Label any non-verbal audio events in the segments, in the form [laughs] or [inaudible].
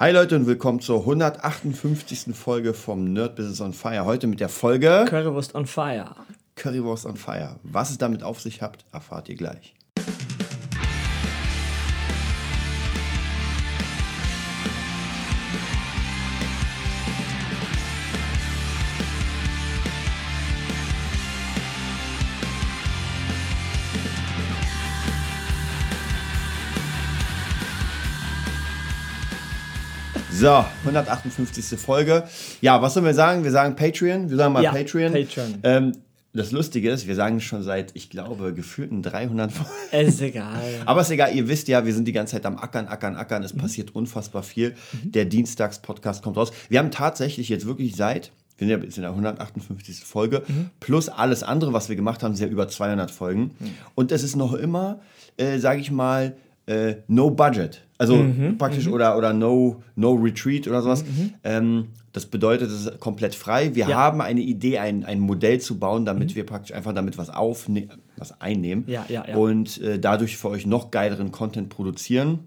Hi Leute und willkommen zur 158. Folge vom Nerd Business on Fire. Heute mit der Folge Currywurst on Fire. Currywurst on Fire. Was es damit auf sich hat, erfahrt ihr gleich. So, 158. Folge. Ja, was sollen wir sagen? Wir sagen Patreon. Wir sagen mal Ja, Patreon. Patreon. Ähm, das Lustige ist, wir sagen schon seit, ich glaube, gefühlten 300 Folgen. Ist egal. [laughs] Aber ist egal, ihr wisst ja, wir sind die ganze Zeit am Ackern, Ackern, Ackern. Es passiert unfassbar viel. Der Dienstags-Podcast kommt raus. Wir haben tatsächlich jetzt wirklich seit, wir sind ja jetzt in der 158. Folge, plus alles andere, was wir gemacht haben, sind ja über 200 Folgen. Und es ist noch immer, äh, sage ich mal, äh, no budget. Also praktisch oder, oder no, no retreat oder sowas. Ähm, das bedeutet, es ist komplett frei. Wir Ja. haben eine Idee, ein, ein Modell zu bauen, damit wir praktisch einfach damit was aufnehmen, was einnehmen ja, ja. und äh, dadurch für euch noch geileren Content produzieren.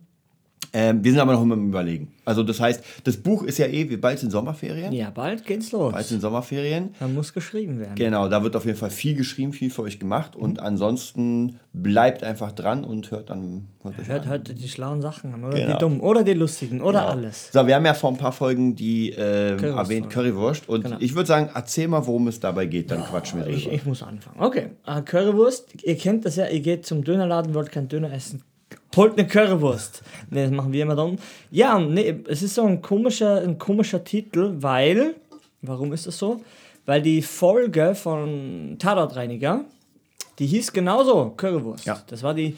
Ähm, wir sind aber noch immer im Überlegen. Also das heißt, das Buch ist ja eh, wir bald sind Sommerferien. Ja, bald geht's los. Bald sind Sommerferien. Da muss geschrieben werden. Genau, da wird auf jeden Fall viel geschrieben, viel für euch gemacht und ansonsten bleibt einfach dran und hört dann hört euch Hört an. heute die schlauen Sachen an, oder Genau. die dummen, oder die lustigen, oder alles. So, wir haben ja vor ein paar Folgen die äh, Currywurst erwähnt. Currywurst und Genau. ich würde sagen, erzähl mal, worum es dabei geht, dann quatschen wir Ich, drüber. ich muss anfangen. Okay, äh, Currywurst. Ihr kennt das ja, ihr geht zum Dönerladen, wollt kein Döner essen. Holt eine Currywurst. Ne, das machen wir immer dann. Ja, nee, es ist so ein komischer, ein komischer Titel, weil, warum ist das so? Weil die Folge von Tatortreiniger, die hieß genauso Currywurst. Ja. Das war die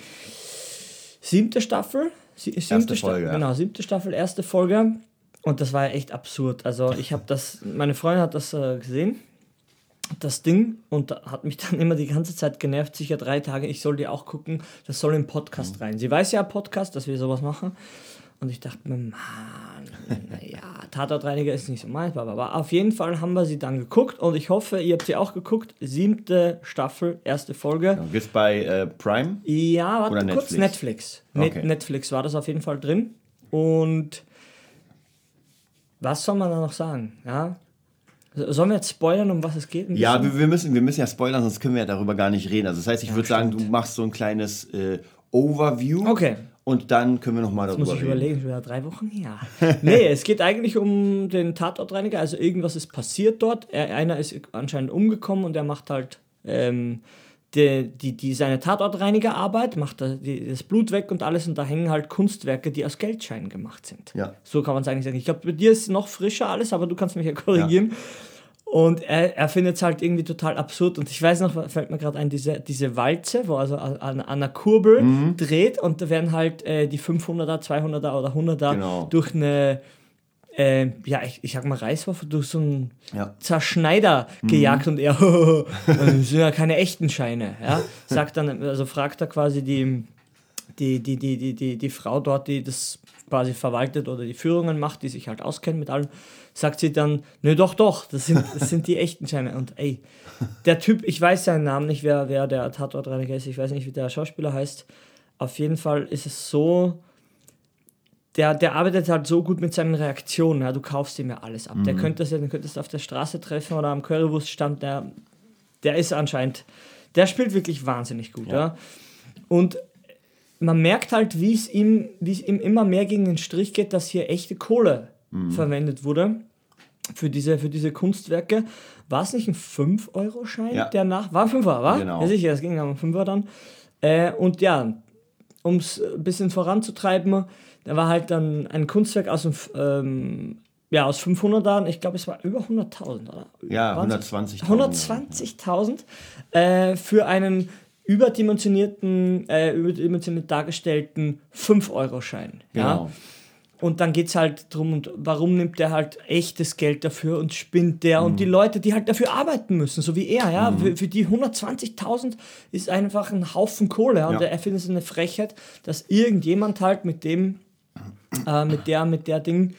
siebte Staffel. Sie, siebte Erste Staffel, Folge. Genau, siebte Staffel, erste Folge. Und das war ja echt absurd. Also ich habe das, meine Freundin hat das äh, gesehen das Ding und da hat mich [laughs] dann immer die ganze Zeit genervt, sicher drei Tage, ich soll die auch gucken, das soll im Podcast rein. Sie weiß ja Podcast, dass wir sowas machen. Und ich dachte mir, Mann, naja, [laughs] Tatortreiniger ist nicht so meins, aber auf jeden Fall haben wir sie dann geguckt und ich hoffe, ihr habt sie auch geguckt. Siebte Staffel, erste Folge. Gibt's bei äh, Prime? Ja, warte Oder kurz, Netflix? Netflix. Net Okay. Netflix war das auf jeden Fall drin. Und was soll man da noch sagen? Ja? Sollen wir jetzt spoilern, um was es geht? Ja, wir, wir, müssen, wir müssen ja spoilern, sonst können wir ja darüber gar nicht reden. Also das heißt, ich würde sagen, du machst so ein kleines äh, Overview Okay. und dann können wir nochmal Muss darüber ich reden. überlegen, schon wieder drei Wochen her. [laughs] nee, es geht eigentlich um den Tatortreiniger. Also irgendwas ist passiert dort. Er, einer ist anscheinend umgekommen und er macht halt ähm, die, die, die, seine Tatortreinigerarbeit, macht das Blut weg und alles und da hängen halt Kunstwerke, die aus Geldscheinen gemacht sind. Ja. So kann man es eigentlich sagen. Ich glaube, bei dir ist noch frischer alles, aber du kannst mich ja korrigieren. Und er, er findet es halt irgendwie total absurd. Und ich weiß noch, fällt mir gerade ein, diese, diese Walze, wo also an, an einer Kurbel Mhm. dreht und da werden halt äh, die 500er, 200er oder 100er Genau. durch eine, äh, ja, ich, ich sag mal Reiswaffe, durch so einen Ja. Mhm. Zerschneider gejagt und er, [laughs] das sind ja keine echten Scheine. Ja? Sagt dann, also fragt er quasi die, die, die, die, die, die, die Frau dort, die das quasi verwaltet oder die Führungen macht, die sich halt auskennt mit allem, sagt sie dann, nö, doch, doch, das sind, das sind die echten Scheine. Und ey, der Typ, ich weiß seinen Namen nicht, wer, wer der Tatortreiniger ist, ich weiß nicht, wie der Schauspieler heißt. Auf jeden Fall ist es so, der, der arbeitet halt so gut mit seinen Reaktionen, ja, du kaufst ihm ja alles ab. Der könnte das ja, könntest du auf der Straße treffen oder am Currywurststand, der, der ist anscheinend, der spielt wirklich wahnsinnig gut, ja. Und man merkt halt, wie es ihm, wie es ihm immer mehr gegen den Strich geht, dass hier echte Kohle verwendet wurde für diese, für diese Kunstwerke. War es nicht ein 5-Euro-Schein, Ja. der nach. War ein 5er, war? Genau. Ja, sicher, es ging um 5er dann. Äh, und ja, um es ein bisschen voranzutreiben, da war halt dann ein Kunstwerk aus dem, ähm, ja, aus 500ern, ich glaube, es war über 100.000, oder? Ja, Waren's? 120.000. 120.000 äh, für einen überdimensionierten, äh, überdimensioniert dargestellten 5-Euro-Schein. Ja? Genau. Und dann geht es halt drum, und warum nimmt der halt echtes Geld dafür und spinnt der und die Leute, die halt dafür arbeiten müssen, so wie er, ja, für, für die 120.000 ist einfach ein Haufen Kohle. Ja? Und Ja. er findet es eine Frechheit, dass irgendjemand halt mit dem, äh, mit der, mit der Ding,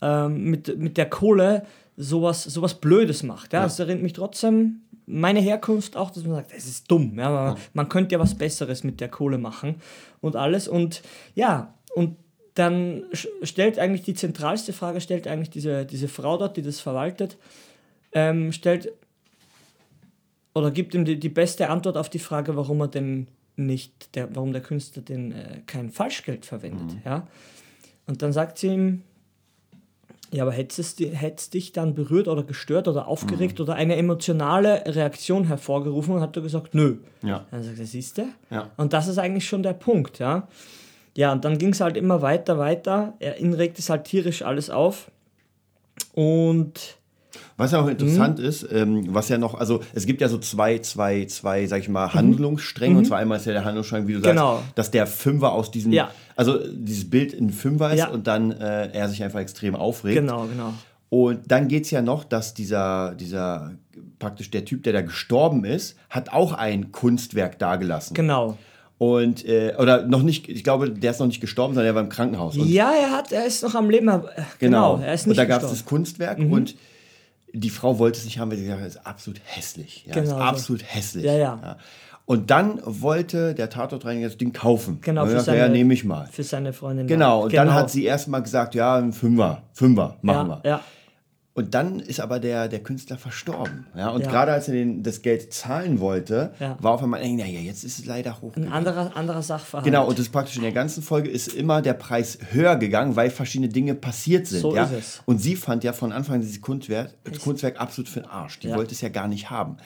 ähm, mit, mit der Kohle sowas, sowas Blödes macht. Ja? Das erinnert mich trotzdem meine Herkunft auch, dass man sagt, es ist dumm. Ja? Man, man könnte ja was Besseres mit der Kohle machen und alles. Und ja, und dann stellt eigentlich die zentralste Frage, stellt eigentlich diese, diese Frau dort, die das verwaltet, ähm, stellt oder gibt ihm die, die beste Antwort auf die Frage, warum er denn nicht, der, warum der Künstler denn äh, kein Falschgeld verwendet. Mhm. Ja? Und dann sagt sie ihm, ja, aber hätte es, es dich dann berührt oder gestört oder aufgeregt mhm. oder eine emotionale Reaktion hervorgerufen? Und hat er gesagt, nö. Ja. Dann sagt er, siehst du? Ja. Und das ist eigentlich schon der Punkt, ja. Ja, und dann ging es halt immer weiter, weiter. Er, ihn regt es halt tierisch alles auf. Und was ja auch interessant mhm. ist, ähm, was ja noch, also es gibt ja so zwei, zwei, zwei, sag ich mal, mhm. Handlungsstränge. Mhm. Und zwar einmal ist ja der Handlungsstrang, wie du genau. sagst, dass der Fünfer aus diesem, ja. also dieses Bild in Fünfer ist ja. und dann äh, er sich einfach extrem aufregt. Genau, genau. Und dann geht es ja noch, dass dieser, dieser, praktisch der Typ, der da gestorben ist, hat auch ein Kunstwerk dagelassen. Genau. Und, äh, oder noch nicht, ich glaube, der ist noch nicht gestorben, sondern er war im Krankenhaus. Und ja, er hat, er ist noch am Leben. Genau, genau. er ist nicht Und da gab es das Kunstwerk mhm. und die Frau wollte es nicht haben, weil sie gesagt hat, es ist absolut hässlich. Ja, genau, ist absolut hässlich. Ja, ja. ja. Und dann wollte der Tatortreiniger das Ding kaufen. Genau, für seine, ja, nehme ich mal. Für seine Freundin. Genau, und genau. dann hat sie erstmal gesagt, ja, ein Fünfer, Fünfer, machen ja, wir. Ja. Und dann ist aber der, der Künstler verstorben. Ja? Und ja. gerade als er den, das Geld zahlen wollte, ja. war auf einmal, naja, jetzt ist es leider hoch. Ein anderer, anderer Sachverhalt. Genau, und das praktisch in der ganzen Folge ist immer der Preis höher gegangen, weil verschiedene Dinge passiert sind. So ja? ist es. Und sie fand ja von Anfang an dieses Kunstwerk, Kunstwerk absolut für den Arsch. Die wollte es ja gar nicht haben.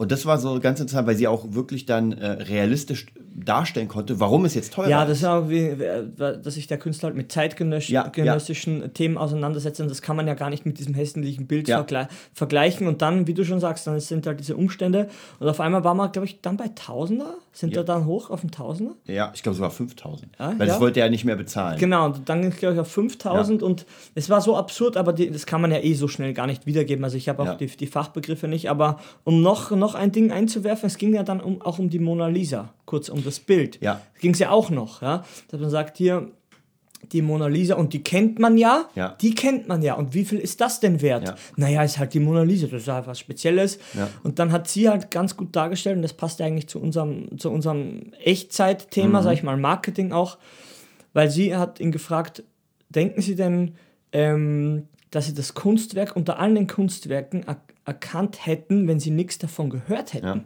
Ja. Und das war so ganz interessant, weil sie auch wirklich dann äh, realistisch darstellen konnte, warum es jetzt teurer ist. Ja, das ist auch wie, dass sich der Künstler halt mit zeitgenössischen ja, Themen auseinandersetzt und das kann man ja gar nicht mit diesem hässlichen Bild ja. vergle vergleichen und dann, wie du schon sagst, dann sind halt diese Umstände und auf einmal war man, glaube ich, dann bei Tausender, sind ja. da dann hoch auf den Tausender? Ja, ich glaube sogar 5000, ja, weil das wollte er nicht mehr bezahlen. Genau, und dann ging es, glaube ich, auf 5000 und es war so absurd, aber die, das kann man ja eh so schnell gar nicht wiedergeben, also ich habe auch die, die Fachbegriffe nicht, aber um noch, noch noch ein Ding einzuwerfen. Es ging ja dann um, auch um die Mona Lisa, kurz um das Bild. Ja. Ging es ja auch noch, ja. Dass man sagt, hier, die Mona Lisa und die kennt man ja, ja, die kennt man ja. Und wie viel ist das denn wert? Ja. Naja, ist halt die Mona Lisa, das ist halt was Spezielles. Ja. Und dann hat sie halt ganz gut dargestellt, und das passt eigentlich zu unserem, zu unserem Echtzeit-Thema, mhm. sag ich mal, Marketing auch, weil sie hat ihn gefragt, denken Sie denn, ähm, dass Sie das Kunstwerk unter allen den Kunstwerken erkannt hätten, wenn sie nichts davon gehört hätten. Ja.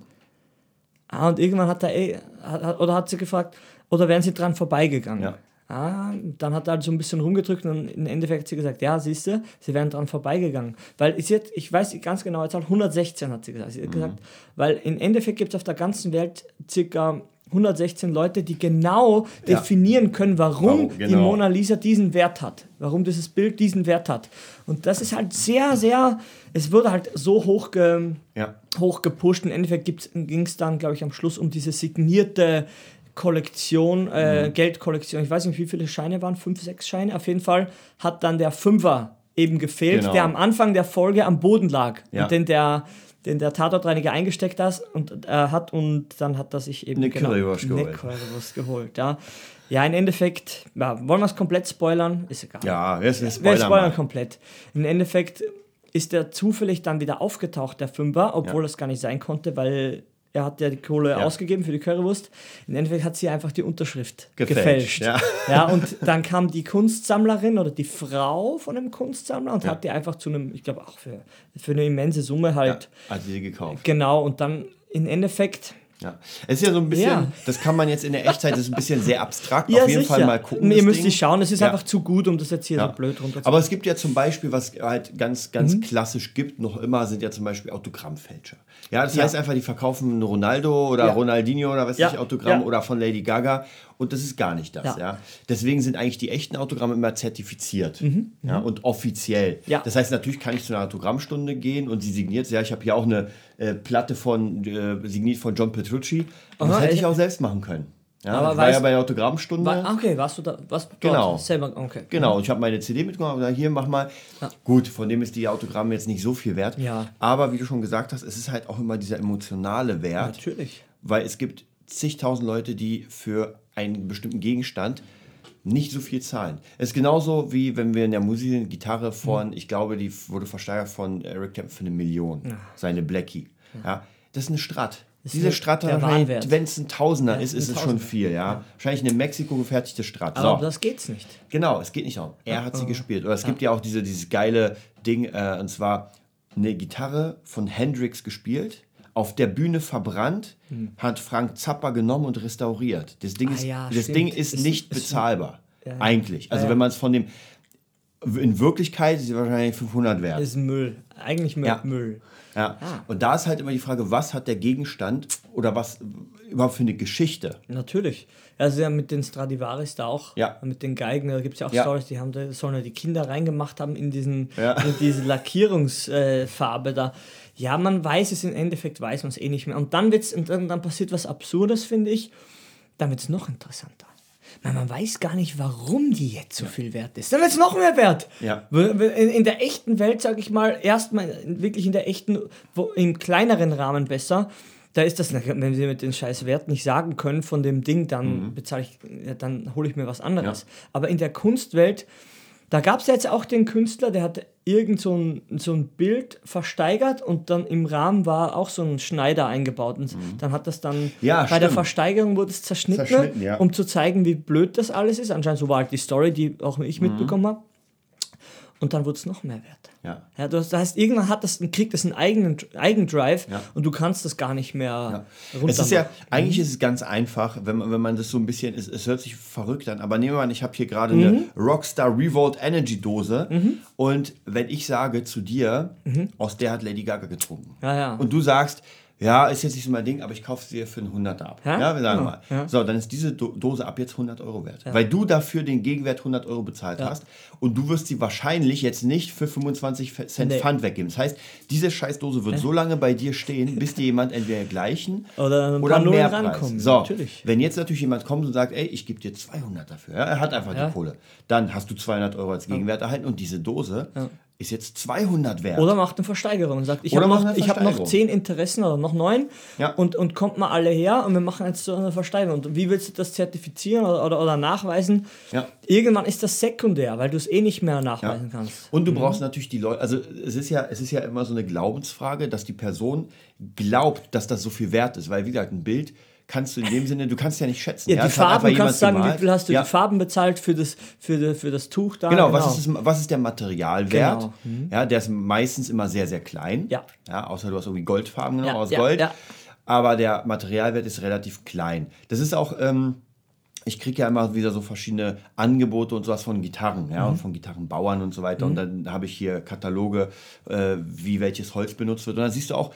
Ah, und irgendwann hat er, eh, hat, oder hat sie gefragt, oder wären sie dran vorbeigegangen? Ja. Ah, dann hat er halt so ein bisschen rumgedrückt und im Endeffekt hat sie gesagt, ja, siehst du, sie wären dran vorbeigegangen. Weil sie hat, ich weiß ganz genau, jetzt 116 hat sie gesagt. Sie hat mhm. gesagt, weil im Endeffekt gibt es auf der ganzen Welt circa 116 Leute, die genau ja. definieren können, warum, genau. die Mona Lisa diesen Wert hat, warum dieses Bild diesen Wert hat. Und das ist halt sehr, sehr, es wurde halt so hoch, ge, ja. hoch gepusht. Im Endeffekt ging es dann, glaube ich, am Schluss um diese signierte Kollektion, äh, mhm. Geldkollektion. Ich weiß nicht, wie viele Scheine waren, fünf, sechs Scheine. Auf jeden Fall hat dann der Fünfer eben gefehlt, genau. der am Anfang der Folge am Boden lag. Ja. Und den der den der Tatortreiniger eingesteckt hat und, äh, hat und dann hat er sich eben eine genau, Currywurst geholt. Eine Currywurst geholt ja. ja, im Endeffekt, ja, wollen wir es komplett spoilern? Ist egal. Ja, wir spoilern, wir spoilern komplett. Im Endeffekt ist er zufällig dann wieder aufgetaucht, der Fünfer, obwohl ja. das gar nicht sein konnte, weil er hat ja die Kohle ja. ausgegeben für die Currywurst. Im Endeffekt hat sie einfach die Unterschrift gefälscht. gefälscht. Ja. ja, [laughs] und dann kam die Kunstsammlerin oder die Frau von dem Kunstsammler und ja. hat die einfach zu einem, ich glaube auch für, für eine immense Summe halt. Ja, hat sie gekauft. Genau, und dann im Endeffekt ja, es ist ja so ein bisschen, ja. das kann man jetzt in der Echtzeit, das ist ein bisschen sehr abstrakt. Ja, Auf jeden sicher. Fall mal gucken. Ihr müsst nicht schauen, es ist ja. einfach zu gut, um das jetzt hier ja. so blöd runter Aber es gibt ja zum Beispiel, was halt ganz, ganz mhm. klassisch gibt, noch immer, sind ja zum Beispiel Autogrammfälscher. Ja, das heißt einfach, die verkaufen Ronaldo oder Ronaldinho oder was weiß ich, Autogramm oder von Lady Gaga und das ist gar nicht das. Ja. ja. Deswegen sind eigentlich die echten Autogramme immer zertifiziert mhm. ja, mhm. und offiziell. Ja. Das heißt, natürlich kann ich zu einer Autogrammstunde gehen und sie signiert. Ja, ich habe hier auch eine äh, Platte von äh, signiert von John Petrucci. Und das hätte ich auch selbst machen können. Ja, aber ich war ja bei der Autogrammstunde. War, okay, warst du da? Was genau. selber? Okay. Genau, ich habe meine CD mitgenommen und gesagt, hier mach mal. Ja. Gut, von dem ist die Autogramm jetzt nicht so viel wert. Ja. Aber wie du schon gesagt hast, es ist halt auch immer dieser emotionale Wert. Natürlich. Weil es gibt zigtausend Leute, die für einen bestimmten Gegenstand nicht so viel zahlen. Es ist genauso wie wenn wir in der Musik eine Gitarre von, mhm. ich glaube, die wurde versteigert von Eric Clapton für eine Million, ja. seine Blackie. Ja. das ist eine Strat. Diese Stratte, wenn es ein Tausender ja, ist, ist es schon viel, ja. Wahrscheinlich eine in Mexiko gefertigte Stratte. Aber so. das geht's nicht. Genau, es geht nicht darum. Er hat sie gespielt. Oder es gibt ja auch diese, dieses geile Ding, äh, und zwar eine Gitarre von Hendrix gespielt, auf der Bühne verbrannt, hm. hat Frank Zappa genommen und restauriert. Das Ding ah, ist, ja, das Ding ist, ist nicht ist, bezahlbar. Ja, eigentlich. Also wenn man es von dem in Wirklichkeit ist sie wahrscheinlich 500 wert. Ist Müll. Eigentlich Müll. Ja. Müll. Ja. Ah. Und da ist halt immer die Frage, was hat der Gegenstand oder was überhaupt für eine Geschichte? Natürlich. Also ja mit den Stradivaris da auch, ja. mit den Geigen, da gibt es ja auch ja. Stories, die haben da, sollen ja die Kinder reingemacht haben in, diesen, in diese Lackierungsfarbe äh, da. Ja, man weiß es im Endeffekt, weiß man es eh nicht mehr. Und dann, wird's, und dann, dann passiert was Absurdes, finde ich. Dann wird es noch interessanter. Man, man weiß gar nicht, warum die jetzt so viel wert ist. Dann wird es noch mehr wert. Ja. In, in der echten Welt, sage ich mal, erstmal wirklich in der echten, wo, im kleineren Rahmen besser. Da ist das, wenn sie mit den scheiß Wert nicht sagen können von dem Ding, dann mhm. bezahle ich, dann hole ich mir was anderes. Ja. Aber in der Kunstwelt da gab es jetzt auch den Künstler, der hat irgend so ein, so ein Bild versteigert und dann im Rahmen war auch so ein Schneider eingebaut. Und mhm. dann hat das dann ja, bei stimmt. der Versteigerung wurde es zerschnitten, zerschnitten ja. um zu zeigen, wie blöd das alles ist. Anscheinend so war halt die Story, die auch ich mhm. mitbekommen habe. Und dann wurde es noch mehr wert. Ja. ja das heißt, irgendwann hat das, kriegt das einen eigenen Eigendrive ja. und du kannst das gar nicht mehr ja. Es ist ja, eigentlich ist es ganz einfach, wenn man, wenn man das so ein bisschen, es, es hört sich verrückt an, aber nehmen wir an, ich habe hier gerade mhm. eine Rockstar Revolt Energy Dose mhm. und wenn ich sage zu dir, mhm. aus der hat Lady Gaga getrunken. Ja, ja. Und du sagst, ja, ist jetzt nicht so mein Ding, aber ich kaufe sie für einen 100 ab. Ja, ja wir sagen ja, mal. Ja. So, dann ist diese Dose ab jetzt 100 Euro wert. Weil du dafür den Gegenwert 100 Euro bezahlt hast und du wirst sie wahrscheinlich jetzt nicht für 25 Cent nee. Pfand weggeben. Das heißt, diese Scheißdose wird so lange bei dir stehen, bis dir jemand entweder gleichen [laughs] oder, oder mehr rankommen. So, natürlich. wenn jetzt natürlich jemand kommt und sagt, ey, ich gebe dir 200 dafür, er hat einfach die Kohle, dann hast du 200 Euro als Gegenwert erhalten und diese Dose ist jetzt 200 wert. Oder macht eine Versteigerung und sagt, ich habe noch, hab noch 10 Interessen oder noch 9 ja. und, und kommt mal alle her und wir machen jetzt so eine Versteigerung. Und wie willst du das zertifizieren oder, oder, oder nachweisen? Ja. Irgendwann ist das sekundär, weil du es eh nicht mehr nachweisen ja. kannst. Und du mhm. brauchst natürlich die Leute, also es ist, ja, es ist ja immer so eine Glaubensfrage, dass die Person glaubt, dass das so viel wert ist, weil wie gesagt, ein Bild kannst du in dem Sinne, du kannst ja nicht schätzen. Ja, die Farben, du kannst sagen, gemalt. wie viel hast du ja. die Farben bezahlt für das, für, für das Tuch da. Genau, genau. Was, ist das, was ist der Materialwert? Genau. Mhm. Ja, der ist meistens immer sehr, sehr klein. Ja. ja außer du hast irgendwie Goldfarben ja, aus ja, Gold. Ja. Aber der Materialwert ist relativ klein. Das ist auch, ähm, ich kriege ja immer wieder so verschiedene Angebote und sowas von Gitarren, ja, mhm. und von Gitarrenbauern und so weiter. Mhm. Und dann habe ich hier Kataloge, äh, wie welches Holz benutzt wird. Und dann siehst du auch,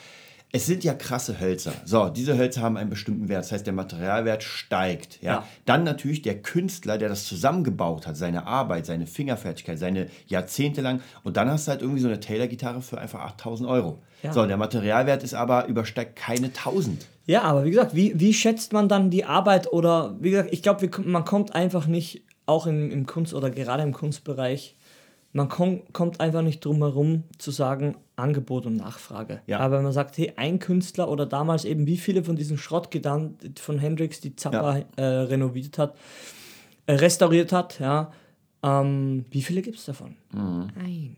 es sind ja krasse Hölzer. So, diese Hölzer haben einen bestimmten Wert. Das heißt, der Materialwert steigt. Ja? ja? Dann natürlich der Künstler, der das zusammengebaut hat, seine Arbeit, seine Fingerfertigkeit, seine Jahrzehnte lang. Und dann hast du halt irgendwie so eine Taylor-Gitarre für einfach 8000 Euro. Ja. So, der Materialwert ist aber übersteigt keine 1000. Ja, aber wie gesagt, wie, wie schätzt man dann die Arbeit oder wie gesagt, ich glaube, man kommt einfach nicht, auch im, im Kunst- oder gerade im Kunstbereich, man komm, kommt einfach nicht drum herum zu sagen, Angebot und Nachfrage. Ja. Aber wenn man sagt, hey, ein Künstler oder damals eben wie viele von diesen Schrottgedan von Hendrix, die Zappa ja. äh, renoviert hat, äh, restauriert hat, ja, ähm, wie viele gibt es davon? Mhm. Eine.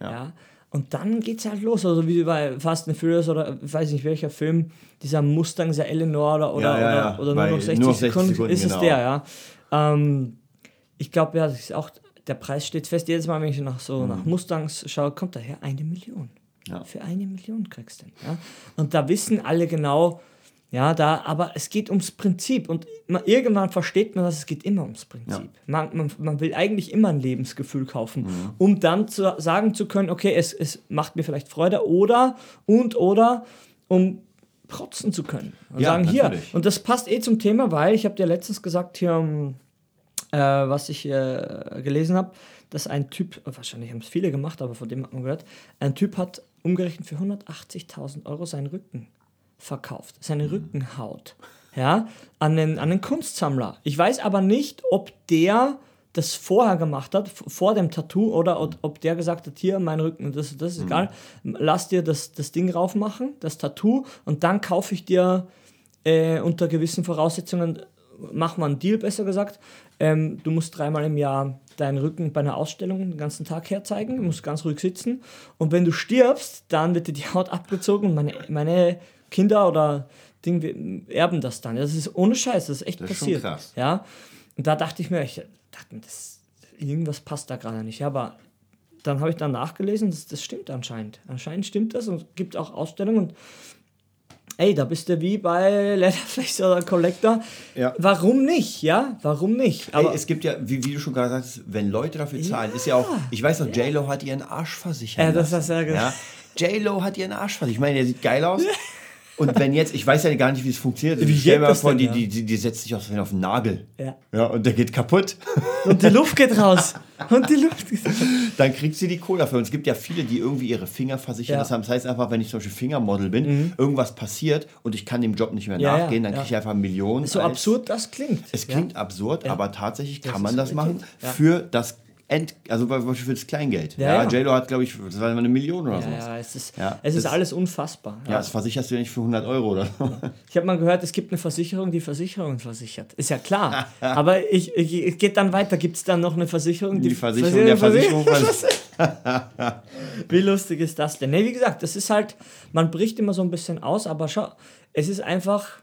Ja. ja. Und dann geht es halt los, also wie bei Fast and Furious oder ich weiß nicht welcher Film, dieser Mustang, dieser Eleanor oder, oder, oder, oder nur noch 60, nur 60 Sekunden, Sekunden, ist genau. es der, ja. Ähm, ich glaube, ja, das ist auch der Preis steht fest. Jedes Mal, wenn ich nach so mhm. nach Mustangs schaue, kommt daher eine Million. Ja. Für eine Million kriegst du den. Ja? Und da wissen alle genau, ja, da, aber es geht ums Prinzip. Und man, irgendwann versteht man, dass es geht immer ums Prinzip. Ja. Man, man, man will eigentlich immer ein Lebensgefühl kaufen, mhm. um dann zu sagen zu können, okay, es, es macht mir vielleicht Freude oder und oder um protzen zu können. Und ja, sagen, natürlich. hier. Und das passt eh zum Thema, weil ich habe dir letztens gesagt, hier um äh, was ich äh, gelesen habe, dass ein Typ, wahrscheinlich haben es viele gemacht, aber von dem hat man gehört, ein Typ hat umgerechnet für 180.000 Euro seinen Rücken verkauft, seine mhm. Rückenhaut, ja, an den, an den Kunstsammler. Ich weiß aber nicht, ob der das vorher gemacht hat, vor dem Tattoo, oder ob der gesagt hat, hier, mein Rücken, das, das ist mhm. egal, lass dir das, das Ding raufmachen, das Tattoo, und dann kaufe ich dir äh, unter gewissen Voraussetzungen mach mal einen Deal, besser gesagt. Ähm, du musst dreimal im Jahr deinen Rücken bei einer Ausstellung den ganzen Tag herzeigen, du musst ganz ruhig sitzen. Und wenn du stirbst, dann wird dir die Haut abgezogen. Meine, meine Kinder oder Ding wir erben das dann. Das ist ohne Scheiß, das ist echt das ist passiert. Ja. Und da dachte ich mir, ich dachte das, irgendwas passt da gerade nicht. Ja, aber dann habe ich dann nachgelesen, das, das stimmt anscheinend. Anscheinend stimmt das und gibt auch Ausstellungen. Und ey, da bist du wie bei Leatherface oder Collector. Ja. Warum nicht, ja? Warum nicht? Aber ey, es gibt ja, wie, wie, du schon gerade sagst, wenn Leute dafür zahlen, ja, ist ja auch, ich weiß noch, ja. J-Lo hat ihren Arsch versichert. Ja, das hast du ja gesagt. Ja? J-Lo hat ihren Arsch versichert. Ich meine, der sieht geil aus. [laughs] Und wenn jetzt, ich weiß ja gar nicht, wie es funktioniert. Wie stell mir vor, die, die, die, die setzt sich auf, den Nagel. Ja. ja. Und der geht kaputt. Und die Luft geht raus. Und die Luft geht raus. Dann kriegt sie die Kohle dafür. Und es gibt ja viele, die irgendwie ihre Finger versichern. Ja. Das heißt einfach, wenn ich zum Beispiel Fingermodel bin, mhm. irgendwas passiert und ich kann dem Job nicht mehr nachgehen, dann kriege ich einfach Millionen. So absurd das klingt. Es klingt absurd, aber tatsächlich das kann man das machen für das End, also für das Kleingeld. Ja, ja. JLo hat, glaube ich, das war eine Million oder ja, so. Ja, es ist, ja, es ist alles unfassbar. Ja, das versicherst du ja nicht für 100 Euro, oder? [laughs] Ich habe mal gehört, es gibt eine Versicherung, die Versicherungen versichert. Ist ja klar. [laughs] Aber ich, ich, ich geht dann weiter. Gibt es dann noch eine Versicherung, die, die Versicherung der Versicherung [laughs] Wie lustig ist das denn? Nee, wie gesagt, das ist halt, man bricht immer so ein bisschen aus, aber schau, es ist einfach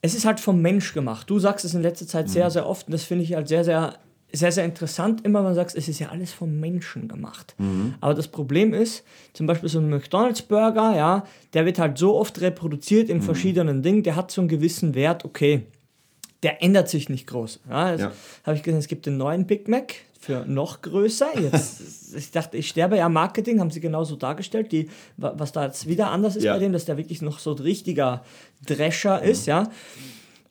es ist halt vom Mensch gemacht. Du sagst es in letzter Zeit sehr, mhm. sehr oft und das finde ich halt sehr, sehr sehr, sehr interessant immer, wenn man sagt, es ist ja alles vom Menschen gemacht. Mhm. Aber das Problem ist, zum Beispiel so ein McDonalds-Burger, ja, der wird halt so oft reproduziert in mhm. verschiedenen Dingen, der hat so einen gewissen Wert, okay, der ändert sich nicht groß. Ja, also ja. habe ich gesehen, es gibt den neuen Big Mac für noch größer. Jetzt, [laughs] ich dachte, ich sterbe ja Marketing, haben sie genauso dargestellt. Die, was da jetzt wieder anders ist ja. bei dem, dass der wirklich noch so ein richtiger Drescher mhm. ist, ja.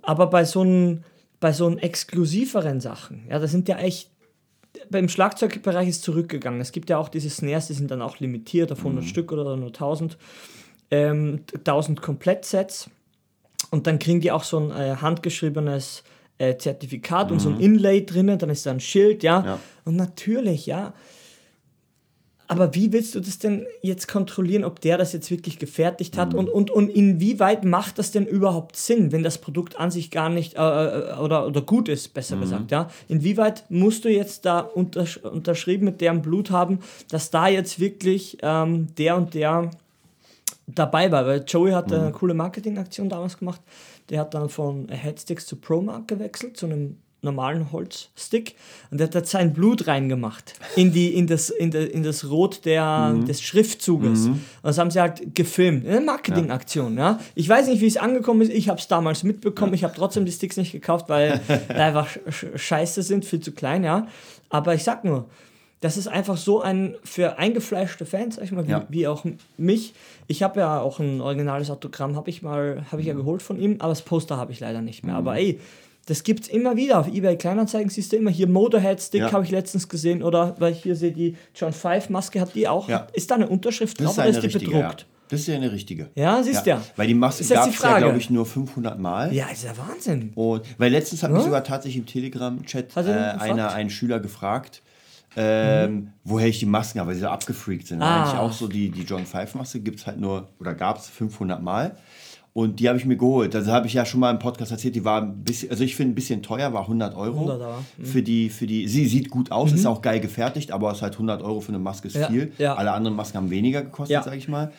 Aber bei so einem bei so exklusiveren Sachen, ja, das sind ja echt, beim Schlagzeugbereich ist zurückgegangen. Es gibt ja auch diese Snares, die sind dann auch limitiert auf 100 mhm. Stück oder nur 1000, ähm, 1000 Komplettsets. Und dann kriegen die auch so ein äh, handgeschriebenes äh, Zertifikat mhm. und so ein mhm. Inlay drinnen, dann ist da ein Schild, ja. ja. Und natürlich, ja, aber wie willst du das denn jetzt kontrollieren, ob der das jetzt wirklich gefertigt hat mhm. und, und, und inwieweit macht das denn überhaupt Sinn, wenn das Produkt an sich gar nicht äh, äh, oder, oder gut ist, besser mhm. gesagt, ja? Inwieweit musst du jetzt da untersch unterschrieben mit deren Blut haben, dass da jetzt wirklich ähm, der und der dabei war? Weil Joey hat mhm. eine coole Marketingaktion damals gemacht. Der hat dann von Headsticks zu ProMark gewechselt, zu einem normalen Holzstick und der hat sein Blut reingemacht in, die, in, das, in, de, in das Rot der, mhm. des Schriftzuges. Mhm. Und das haben sie halt gefilmt. Eine Marketingaktion. Ja. ja. Ich weiß nicht, wie es angekommen ist. Ich habe es damals mitbekommen. Ja. Ich habe trotzdem die Sticks nicht gekauft, weil [laughs] einfach scheiße sind, viel zu klein. Ja. Aber ich sag nur, das ist einfach so ein für eingefleischte Fans, sag ich mal, wie, ja. wie auch mich. Ich habe ja auch ein originales Autogramm, habe ich mal, habe ich ja mhm. geholt von ihm, aber das Poster habe ich leider nicht mehr. Mhm. Aber ey, das gibt es immer wieder. Auf eBay Kleinanzeigen siehst du immer hier Motorhead-Stick, ja. habe ich letztens gesehen. Oder weil ich hier sehe, die John Five Maske hat die auch. Ja. Ist da eine Unterschrift drauf oder ist die richtige, bedruckt? Ja. Das ist ja eine richtige. Ja, siehst du ja. Weil die Maske gab es ja, glaube ich, nur 500 Mal. Ja, ist ja Wahnsinn. Und, weil letztens hat mich sogar tatsächlich im Telegram-Chat äh, einer, ein Schüler gefragt, ähm, mhm. woher ich die Masken habe, weil sie so abgefreakt sind. Ah. Eigentlich auch so die, die John Five Maske gibt es halt nur, oder gab es 500 Mal. Und die habe ich mir geholt. Das habe ich ja schon mal im Podcast erzählt. Die war ein bisschen, also ich finde ein bisschen teuer, war 100 Euro. 100 Euro. Mhm. Für die, für die, sie sieht gut aus, mhm. ist auch geil gefertigt, aber es ist halt 100 Euro für eine Maske ist ja, viel. Ja. Alle anderen Masken haben weniger gekostet, ja. sage ich mal.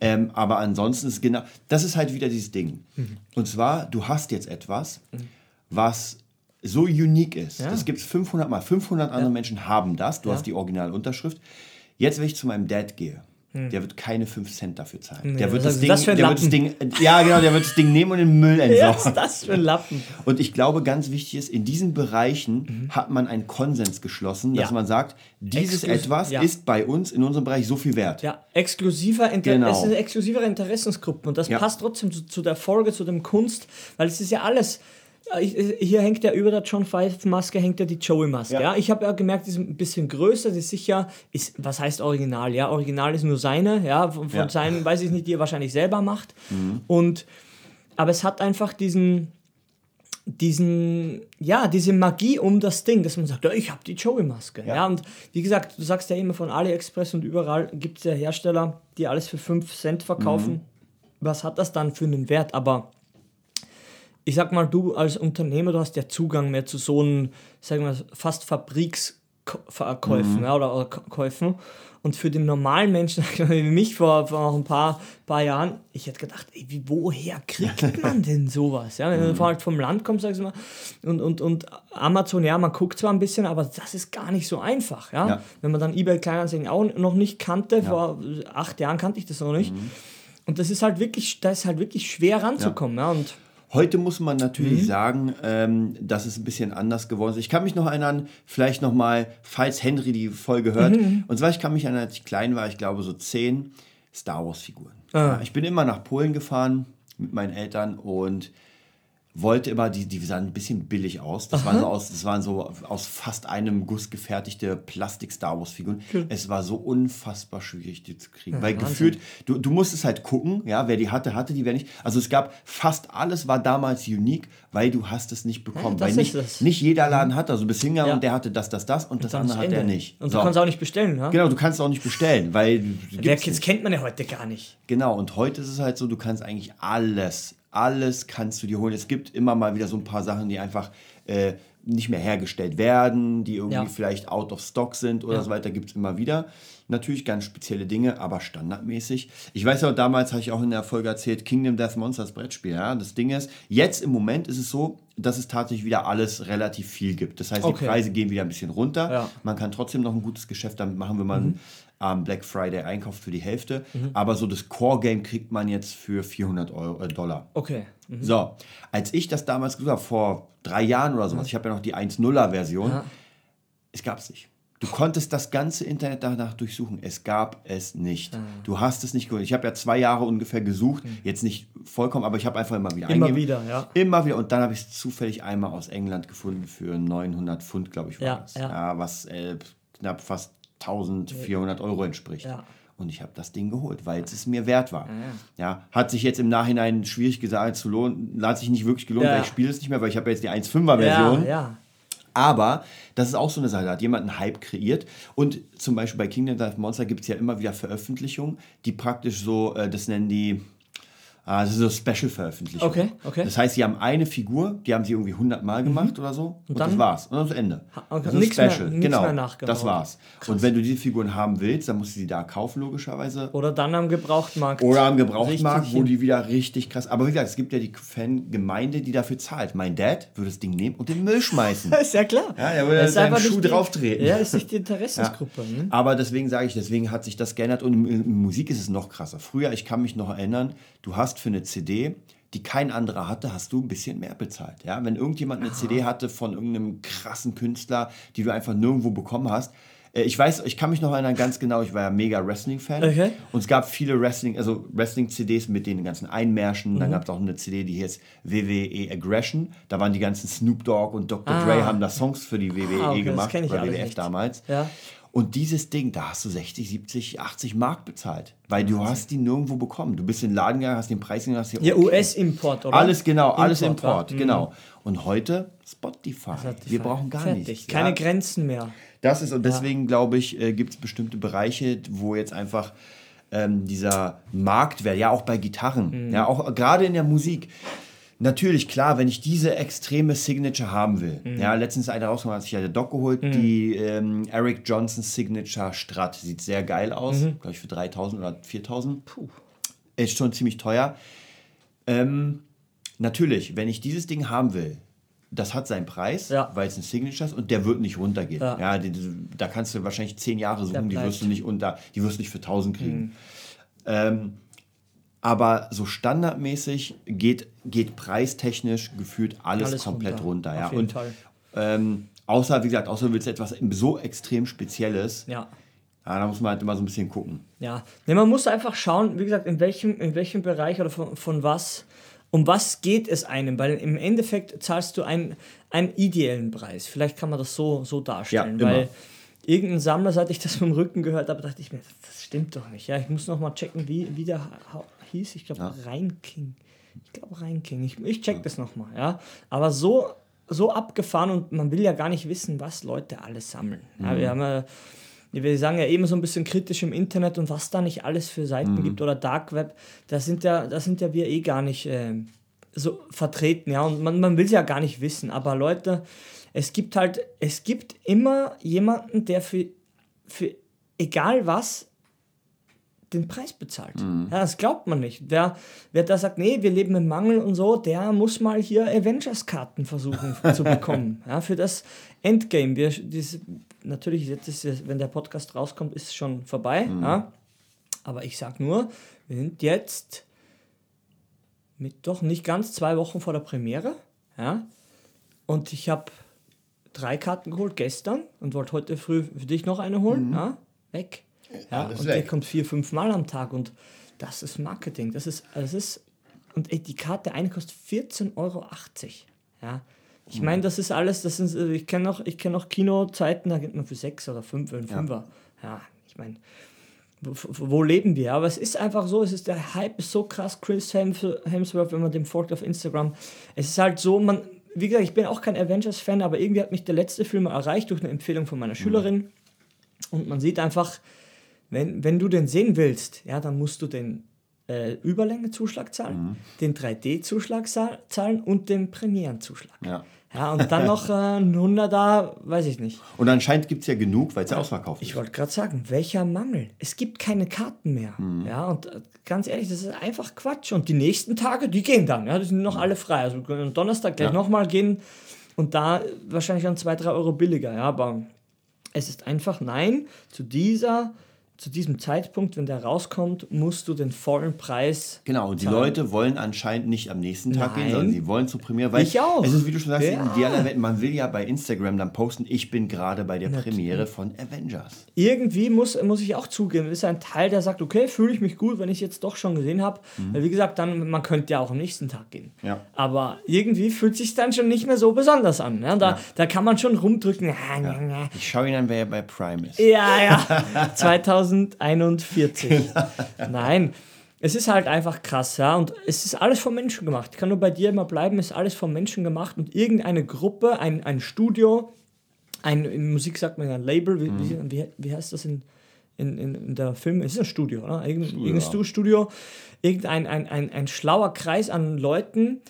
Ähm, aber ansonsten ist genau, das ist halt wieder dieses Ding. Mhm. Und zwar, du hast jetzt etwas, mhm. was so unique ist. Das gibt es 500 Mal. 500 andere Menschen haben das. Du hast die Originalunterschrift. Jetzt, wenn ich zu meinem Dad gehe, hm. Der wird keine 5 Cent dafür zahlen. Nee, der wird das, Ding, das der wird das Ding, ja genau, der wird das Ding nehmen und in den Müll entsorgen. [laughs] Ja, was ist das für ein Lappen? Und ich glaube, ganz wichtig ist, in diesen Bereichen mhm. hat man einen Konsens geschlossen, dass ja. man sagt, dieses Exklus etwas ja. ist bei uns in unserem Bereich so viel wert. Ja, exklusiver Inter genau. es eine exklusivere Interessensgruppe und das passt trotzdem zu, zu der Folge, zu dem Kunst, weil es ist ja alles hier hängt ja über der John Five Maske hängt ja die Joey Maske. Ja. ja. Ich habe ja gemerkt, die ist ein bisschen größer, die ist sicher, ist, was heißt Original? Ja, Original ist nur seine, ja, von, von ja. seinen, weiß ich nicht, die er wahrscheinlich selber macht. Mhm. Und, aber es hat einfach diesen, diesen, ja, diese Magie um das Ding, dass man sagt, ja, ich habe die Joey-Maske. Ja. ja. und wie gesagt, du sagst ja immer von AliExpress und überall gibt es ja Hersteller, die alles für 5 Cent verkaufen. Mhm. Was hat das dann für einen Wert? Aber ich sag mal, du als Unternehmer, du hast ja Zugang mehr zu so einem, sagen wir fast Fabriksverkäufen mhm. ja, oder, oder Käufen. Und für den normalen Menschen, [laughs] wie mich vor, vor ein paar, paar Jahren, ich hätte gedacht, ey, wie, woher kriegt [laughs] man denn sowas? Ja, wenn mhm. du halt vom Land kommst, sagst du mal, und, und, und Amazon, ja, man guckt zwar ein bisschen, aber das ist gar nicht so einfach. Ja? ja. Wenn man dann eBay Kleinanzeigen auch noch nicht kannte, ja. vor acht Jahren kannte ich das noch nicht. Mhm. Und das ist halt wirklich, da ist halt wirklich schwer ranzukommen. Ja. ja und Heute muss man natürlich mhm. sagen, ähm, dass es ein bisschen anders geworden ist. Ich kann mich noch erinnern, vielleicht noch mal, falls Henry die Folge hört. Mhm. Und zwar, ich kann mich erinnern, als ich klein war, ich glaube so zehn Star Wars Figuren. Ah. Ich bin immer nach Polen gefahren mit meinen Eltern und wollte immer, die, die sahen ein bisschen billig aus. Das, waren so, aus, das waren so aus fast einem Guss gefertigte Plastik-Star Wars-Figuren. Cool. Es war so unfassbar schwierig, die zu kriegen. Ja, weil Wahnsinn. gefühlt, du, du musstest halt gucken, ja, wer die hatte, hatte die, wer nicht. Also es gab, fast alles war damals unique, weil du hast es nicht bekommen. Ja, weil nicht, nicht jeder Laden hatte. Also bis hingegangen ja. und der hatte das, das, das und, und das andere hat er nicht. Und du so. kannst auch nicht bestellen, ne? Genau, du kannst auch nicht bestellen, weil... Wer kennt man ja heute gar nicht. Genau, und heute ist es halt so, du kannst eigentlich alles alles kannst du dir holen. Es gibt immer mal wieder so ein paar Sachen, die einfach äh, nicht mehr hergestellt werden, die irgendwie ja. vielleicht out of stock sind oder ja. so weiter, gibt es immer wieder. Natürlich ganz spezielle Dinge, aber standardmäßig. Ich weiß ja, damals habe ich auch in der Folge erzählt, Kingdom Death Monsters Brettspiel. Ja? Das Ding ist, jetzt im Moment ist es so, dass es tatsächlich wieder alles relativ viel gibt. Das heißt, okay. die Preise gehen wieder ein bisschen runter. Ja. Man kann trotzdem noch ein gutes Geschäft damit machen, wenn man mhm am Black Friday einkauft für die Hälfte. Mhm. Aber so das Core-Game kriegt man jetzt für 400 Euro, äh, Dollar. Okay. Mhm. So, als ich das damals gesagt habe, vor drei Jahren oder sowas, mhm. ich habe ja noch die 1.0er-Version, ja. es gab es nicht. Du konntest das ganze Internet danach durchsuchen. Es gab es nicht. Ah. Du hast es nicht gefunden. Ich habe ja zwei Jahre ungefähr gesucht. Mhm. Jetzt nicht vollkommen, aber ich habe einfach immer wieder Immer eingegeben. wieder, ja. Immer wieder. Und dann habe ich es zufällig einmal aus England gefunden für 900 Pfund, glaube ich, war ja, es. Ja. ja. was äh, knapp fast 1400 Euro entspricht. Ja. Und ich habe das Ding geholt, weil es mir wert war. Ja, ja. hat sich jetzt im Nachhinein schwierig gesagt zu lohnen, hat sich nicht wirklich gelohnt, weil ich spiele es nicht mehr, weil ich habe jetzt die 1.5er Version. Ja, Aber das ist auch so eine Sache, da hat jemand einen Hype kreiert. Und zum Beispiel bei Kingdom Death Monster gibt es ja immer wieder Veröffentlichungen, die praktisch so, äh, das nennen die das ist so Special-Veröffentlichung. Okay, okay. Das heißt, sie haben eine Figur, die haben sie irgendwie 100 Mal gemacht mhm. oder so. Und, und das war's. Und das Ende. Okay. Das ist nix Special. Mehr, genau. Mehr das war's. Krass. Und wenn du diese Figuren haben willst, dann musst du sie da kaufen, logischerweise. Oder dann am Gebrauchtmarkt. Oder am Gebrauchtmarkt, wo die wieder richtig krass. Aber wie gesagt, es gibt ja die Fangemeinde, die dafür zahlt. Mein Dad würde das Ding nehmen und den Müll schmeißen. [laughs] ist ja klar. Ja, er würde seinen Schuh drauf treten. Ja, ist nicht die Interessensgruppe. [laughs] Ja. Ne? Aber deswegen sage ich, deswegen hat sich das geändert. Und in Musik ist es noch krasser. Früher, ich kann mich noch erinnern, du hast für eine CD die kein anderer hatte, hast du ein bisschen mehr bezahlt. Ja? Wenn irgendjemand eine Aha. CD hatte von irgendeinem krassen Künstler, die du einfach nirgendwo bekommen hast, äh, ich weiß, ich kann mich noch erinnern ganz genau, ich war ja mega Wrestling-Fan. Okay. Und es gab viele Wrestling, also Wrestling-CDs mit den ganzen Einmärschen. Mhm. Dann gab es auch eine CD, die hieß WWE Aggression. Da waren die ganzen Snoop Dogg und Dr. Ah. Dre haben da Songs für die WWE ah, okay, gemacht, oder WWF damals. Ja. Und dieses Ding, da hast du 60, 70, 80 Mark bezahlt. Weil du hast die nirgendwo bekommen. Du bist in den Laden gegangen, hast den Preis gegangen, hast hier. Ja, US-Import, oder? Alles genau, alles Import, Import genau. Mhm. Und heute Spotify. Spotify. Wir brauchen gar Fertig. nichts. Keine ja. Grenzen mehr. Das ist, und deswegen ja. glaube ich, äh, gibt es bestimmte Bereiche, wo jetzt einfach ähm, dieser Marktwert, ja auch bei Gitarren, mhm. ja auch gerade in der Musik, Natürlich, klar, wenn ich diese extreme Signature haben will. Mhm. Ja, letztens eine rausgekommen, hat sich ja der Doc geholt, mhm. die ähm, Eric Johnson Signature Strat. Sieht sehr geil aus, mhm. glaube ich für 3000 oder 4000. Puh. Ist schon ziemlich teuer. Ähm, natürlich, wenn ich dieses Ding haben will, das hat seinen Preis, ja. weil es ein Signature ist und der wird nicht runtergehen. Ja. ja die, die, da kannst du wahrscheinlich zehn Jahre suchen, die wirst du nicht unter, die wirst du nicht für 1000 kriegen. Mhm. Ähm, aber so standardmäßig geht, geht preistechnisch gefühlt alles, alles komplett runter. runter ja. Und ähm, außer, wie gesagt, außer du willst etwas so extrem Spezielles. Ja. Ja, da muss man halt immer so ein bisschen gucken. Ja, nee, man muss einfach schauen, wie gesagt, in welchem, in welchem Bereich oder von, von was, um was geht es einem, weil im Endeffekt zahlst du einen, einen ideellen Preis. Vielleicht kann man das so, so darstellen, ja, weil irgendein Sammler, seit ich das vom Rücken gehört habe, dachte ich mir, das stimmt doch nicht. Ja, ich muss noch mal checken, wie, wie der hieß. Ich glaube, ja. Rheinking. Ich glaube, Rheinking. Ich, ich check das nochmal, ja. Aber so, so abgefahren und man will ja gar nicht wissen, was Leute alles sammeln. Mhm. Ja, wir haben ja wir sagen ja eben so ein bisschen kritisch im Internet und was da nicht alles für Seiten mhm. gibt oder Dark Web, da sind ja, da sind ja wir eh gar nicht äh, so vertreten, ja, und man, man will es ja gar nicht wissen, aber Leute, es gibt halt, es gibt immer jemanden, der für, für egal was den Preis bezahlt. Mhm. Ja, das glaubt man nicht. Wer, wer da sagt, nee, wir leben im Mangel und so, der muss mal hier Avengers-Karten versuchen [laughs] zu bekommen. Ja, für das Endgame. Wir, diese, natürlich, jetzt ist wenn der Podcast rauskommt, ist es schon vorbei. Mhm. Ja. Aber ich sag nur, wir sind jetzt mit doch nicht ganz zwei Wochen vor der Premiere. Ja. Und ich habe drei Karten geholt gestern und wollte heute früh für dich noch eine holen. Ja, weg. Ja, Alles und weg. der kommt vier, fünf Mal am Tag und das ist Marketing. Das ist, das ist, und ey, die Karte eine kostet 14,80 Euro. Ja. Ich meine, das ist alles, das sind, äh, ich kenne noch, ich kenne noch Kinozeiten, da gibt man für sechs oder fünf, einen Fünfer. Ja, ich meine, wo, wo leben wir? Aber es ist einfach so, es ist der Hype ist so krass, Chris Hems- Hemsworth, wenn man dem folgt auf Instagram. Es ist halt so, man, wie gesagt, ich bin auch kein Avengers-Fan, aber irgendwie hat mich der letzte Film erreicht durch eine Empfehlung von meiner Schülerin. Und man sieht einfach, wenn, wenn du den sehen willst, ja, dann musst du den äh, Überlängezuschlag zahlen, den 3D-Zuschlag za- zahlen und den Premierenzuschlag. Ja. Ja, und dann noch äh, ein 100er, weiß ich nicht. Und anscheinend gibt es ja genug, weil es ja ausverkauft Ich ist. wollte gerade sagen, welcher Mangel? Es gibt keine Karten mehr. Mhm. Ja, und äh, ganz ehrlich, das ist einfach Quatsch. Und die nächsten Tage, die gehen dann. Ja, die sind noch alle frei. Also wir können am Donnerstag gleich Mhm. Ja. nochmal gehen und da wahrscheinlich dann 2, 3 Euro billiger. Ja, aber es ist einfach nein, zu dieser, zu diesem Zeitpunkt, wenn der rauskommt, musst du den vollen Preis. Genau, die zahlen. Leute wollen anscheinend nicht am nächsten Tag Nein. gehen, sondern sie wollen zur Premiere. Weil Ich auch. Es ist, wie du schon sagst, Ja. in idealer Welt, man will ja bei Instagram dann posten, ich bin gerade bei der Premiere von Avengers. irgendwie muss, muss ich auch zugeben, ist ein Teil, der sagt, okay, fühle ich mich gut, wenn ich jetzt doch schon gesehen habe. Weil wie gesagt, dann, man könnte ja auch am nächsten Tag gehen. Mhm. Ja. Aber irgendwie fühlt sich dann schon nicht mehr so besonders an. Ja? Da, da kann man schon rumdrücken. Ja, ja, ja. Ich schaue ihn an, wer ja bei Prime ist. ja, ja. [laughs] 2041. [laughs] Nein. Es ist halt einfach krass, ja. Und es ist alles vom Menschen gemacht. Ich kann nur bei dir immer bleiben, es ist alles vom Menschen gemacht. Und irgendeine Gruppe, ein, ein Studio, ein, in Musik sagt man ja ein Label, wie, wie, wie, wie heißt das in, in, in, in der Film? Es ist ein Studio, oder? Irgendein, Studio, irgendein. Studio, irgendein ein, ein, ein schlauer Kreis an Leuten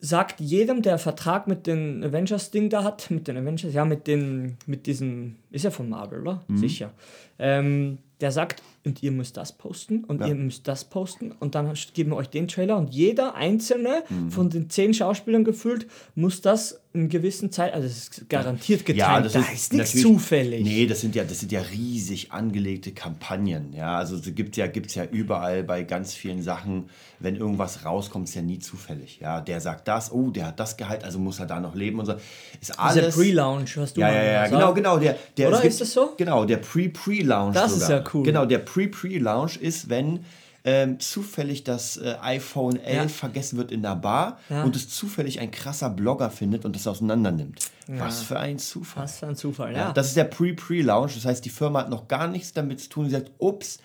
sagt jedem, der Vertrag mit den Avengers-Ding da hat, mit den Avengers, ja, mit den, mit diesem, ist ja von Marvel, oder? Mhm. Sicher. Ähm, der sagt, und ihr müsst das posten und Ja. ihr müsst das posten und dann geben wir euch den Trailer und jeder einzelne Mhm. von den zehn Schauspielern gefühlt muss das in gewissen Zeit, also es ist garantiert geteilt, da ist nichts natürlich- zufällig. Nee, das sind ja, das sind ja riesig angelegte Kampagnen. Ja, also gibt es ja, gibt's ja überall bei ganz vielen Sachen, wenn irgendwas rauskommt, ist ja nie zufällig. Ja, der sagt das, oh, der hat das Gehalt, also muss er da noch leben und so. Ist Dieser alles. Pre-Launch, hast du Ja, ja, ja, gesagt. genau, genau. Der, der, Oder gibt- ist das so? Genau, der Pre-Pre-Lounge. Das ist sogar. ja cool. Genau, der Pre-Pre-Lounge ist, wenn ähm, zufällig das äh, iPhone 11 Ja. vergessen wird in der Bar Ja. und es zufällig ein krasser Blogger findet und es auseinander nimmt. Was für ein Zufall. Was für ein Zufall, Ja, ja. Das ist der Pre-Pre-Lounge. Das heißt, die Firma hat noch gar nichts damit zu tun. Sie sagt, ups,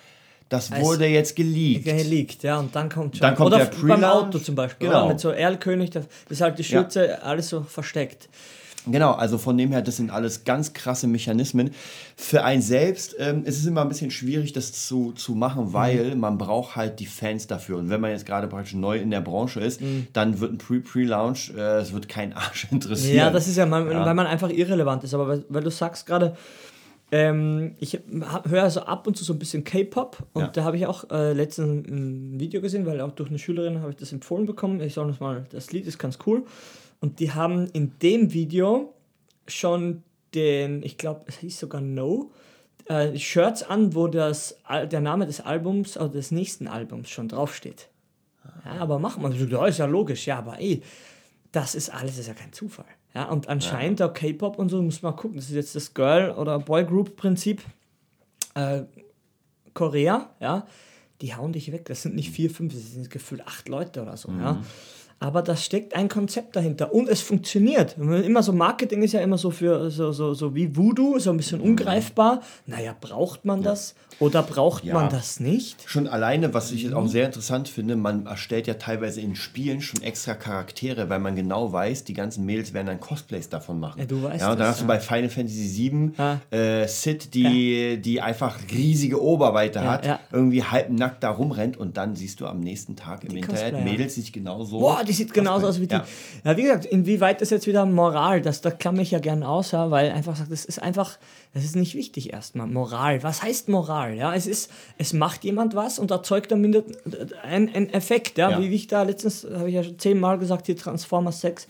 das Es- wurde jetzt geleakt. Geleakt, ja, und dann kommt schon. Dann kommt Oder der f- beim. Auto zum Beispiel, Genau. mit so Erlkönig, das ist halt die Ja. Schürze, alles so versteckt. Genau, also von dem her, das sind alles ganz krasse Mechanismen. Für einen selbst ähm, ist es immer ein bisschen schwierig, das zu, zu Mhm. machen, weil man braucht halt die Fans dafür. Und wenn man jetzt gerade praktisch neu in der Branche ist, dann wird ein Pre-Pre-Launch, äh, es wird kein [laughs] Arsch interessieren. Ja, das ist ja, man, Ja. weil man einfach irrelevant ist. Aber weil, weil du sagst gerade, ähm, ich höre also ab und zu so ein bisschen K-Pop und Ja. da habe ich auch äh, letztens ein Video gesehen, weil auch durch eine Schülerin habe ich das empfohlen bekommen. Ich sage das mal, das Lied ist ganz cool. Und die haben in dem Video schon den, ich glaube, es hieß sogar No, äh, Shirts an, wo das, der Name des Albums oder des nächsten Albums schon draufsteht. Ja, aber mach mal. Ja, ist ja logisch, ja, aber ey, das ist alles, ist ja kein Zufall. Ja, und anscheinend der K-Pop und so, muss man gucken, das ist jetzt das Girl- oder Boy-Group-Prinzip. Äh, Korea, ja, die hauen dich weg. Das sind nicht vier, fünf, das sind gefühlt acht Leute oder so, ja. Aber da steckt ein Konzept dahinter und es funktioniert. Immer so Marketing ist ja immer so für so, so, so wie Voodoo, so ein bisschen ungreifbar. Naja, braucht man das oder braucht Ja. man das nicht? Schon alleine, was ich jetzt Mhm. auch sehr interessant finde, man erstellt ja teilweise in Spielen schon extra Charaktere, weil man genau weiß, die ganzen Mädels werden dann Cosplays davon machen. Ja, du weißt Ja, und dann das, hast du ja. bei Final Fantasy VII Ja. äh, Sid, die, die einfach riesige Oberweite Ja, hat, ja. irgendwie halbnackt da rumrennt und dann siehst du am nächsten Tag im Die Internet Cosplayer. Mädels, die sich genauso Boah, die sieht genauso aus wie die. Ja. Ja. wie gesagt, inwieweit ist jetzt wieder Moral? Das, da klamme ich ja gerne aus, ja, weil einfach sagt, das ist einfach, das ist nicht wichtig erstmal. Moral. Was heißt Moral? Ja, es ist, es macht jemand was und erzeugt damit einen, einen Effekt, ja? Ja. Wie ich da letztens, habe ich ja schon zehnmal gesagt, hier Transformers 6.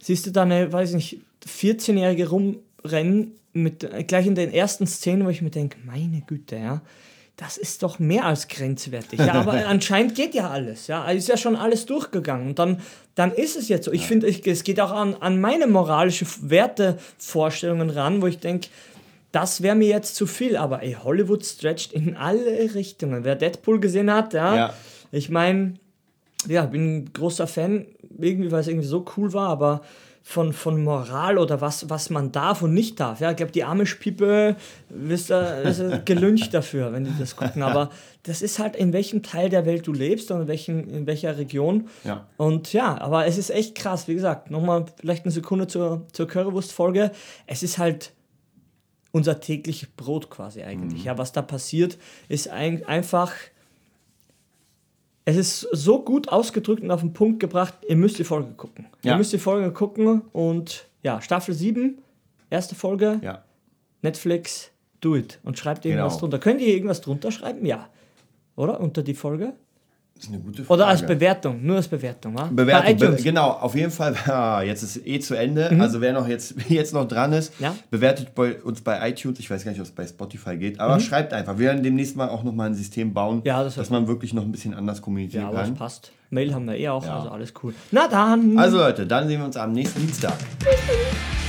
Siehst du da eine, weiß ich nicht, 14-Jährige rumrennen mit gleich in den ersten Szenen, wo ich mir denke, meine Güte, ja, das ist doch mehr als grenzwertig. Ja, aber [laughs] anscheinend geht ja alles. Ja, ist ja schon alles durchgegangen. Und dann, dann ist es jetzt so. Ich finde, ich- es geht auch an, an meine moralische Wertevorstellungen ran, wo ich denke, das wäre mir jetzt zu viel. Aber ey, Hollywood stretcht in alle Richtungen. Wer Deadpool gesehen hat, ja, Ja. ich meine, ja, bin ein großer Fan, irgendwie, weil es irgendwie so cool war, aber von, von Moral oder was, was man darf und nicht darf. Ja, ich glaube, die wirst du wirst du gelüncht dafür, wenn die das gucken. Aber das ist halt, in welchem Teil der Welt du lebst und in, welchen, in welcher Region. Ja. Und ja, aber es ist echt krass. Wie gesagt, nochmal vielleicht eine Sekunde zur, zur Currywurst-Folge. Es ist halt unser tägliches Brot quasi eigentlich. Ja, was da passiert, ist ein, einfach. Es ist so gut ausgedrückt und auf den Punkt gebracht, ihr müsst die Folge gucken. Ihr Ja. müsst die Folge gucken und ja, Staffel 7, erste Folge, Ja. Netflix, do it. Und schreibt irgendwas Genau. drunter. Könnt ihr irgendwas drunter schreiben? Ja. Oder? Unter die Folge? Das ist eine gute Frage. Oder als Bewertung, nur als Bewertung, wa? Bei Bewertung, be iTunes. Mhm. genau, auf jeden Fall. [laughs] Ah, jetzt ist eh zu Ende. Also wer noch jetzt, [laughs] jetzt noch dran ist, Ja. bewertet bei, uns bei iTunes. Ich weiß gar nicht, ob es bei Spotify geht, Mhm. aber schreibt einfach. Wir werden demnächst mal auch noch mal ein System bauen, Ja, das dass man wirklich noch ein bisschen anders kommunizieren Ja, aber es kann. passt. Mail haben wir eh auch, Ja. also alles cool. Na dann. Also Leute, dann sehen wir uns am nächsten Dienstag. [laughs]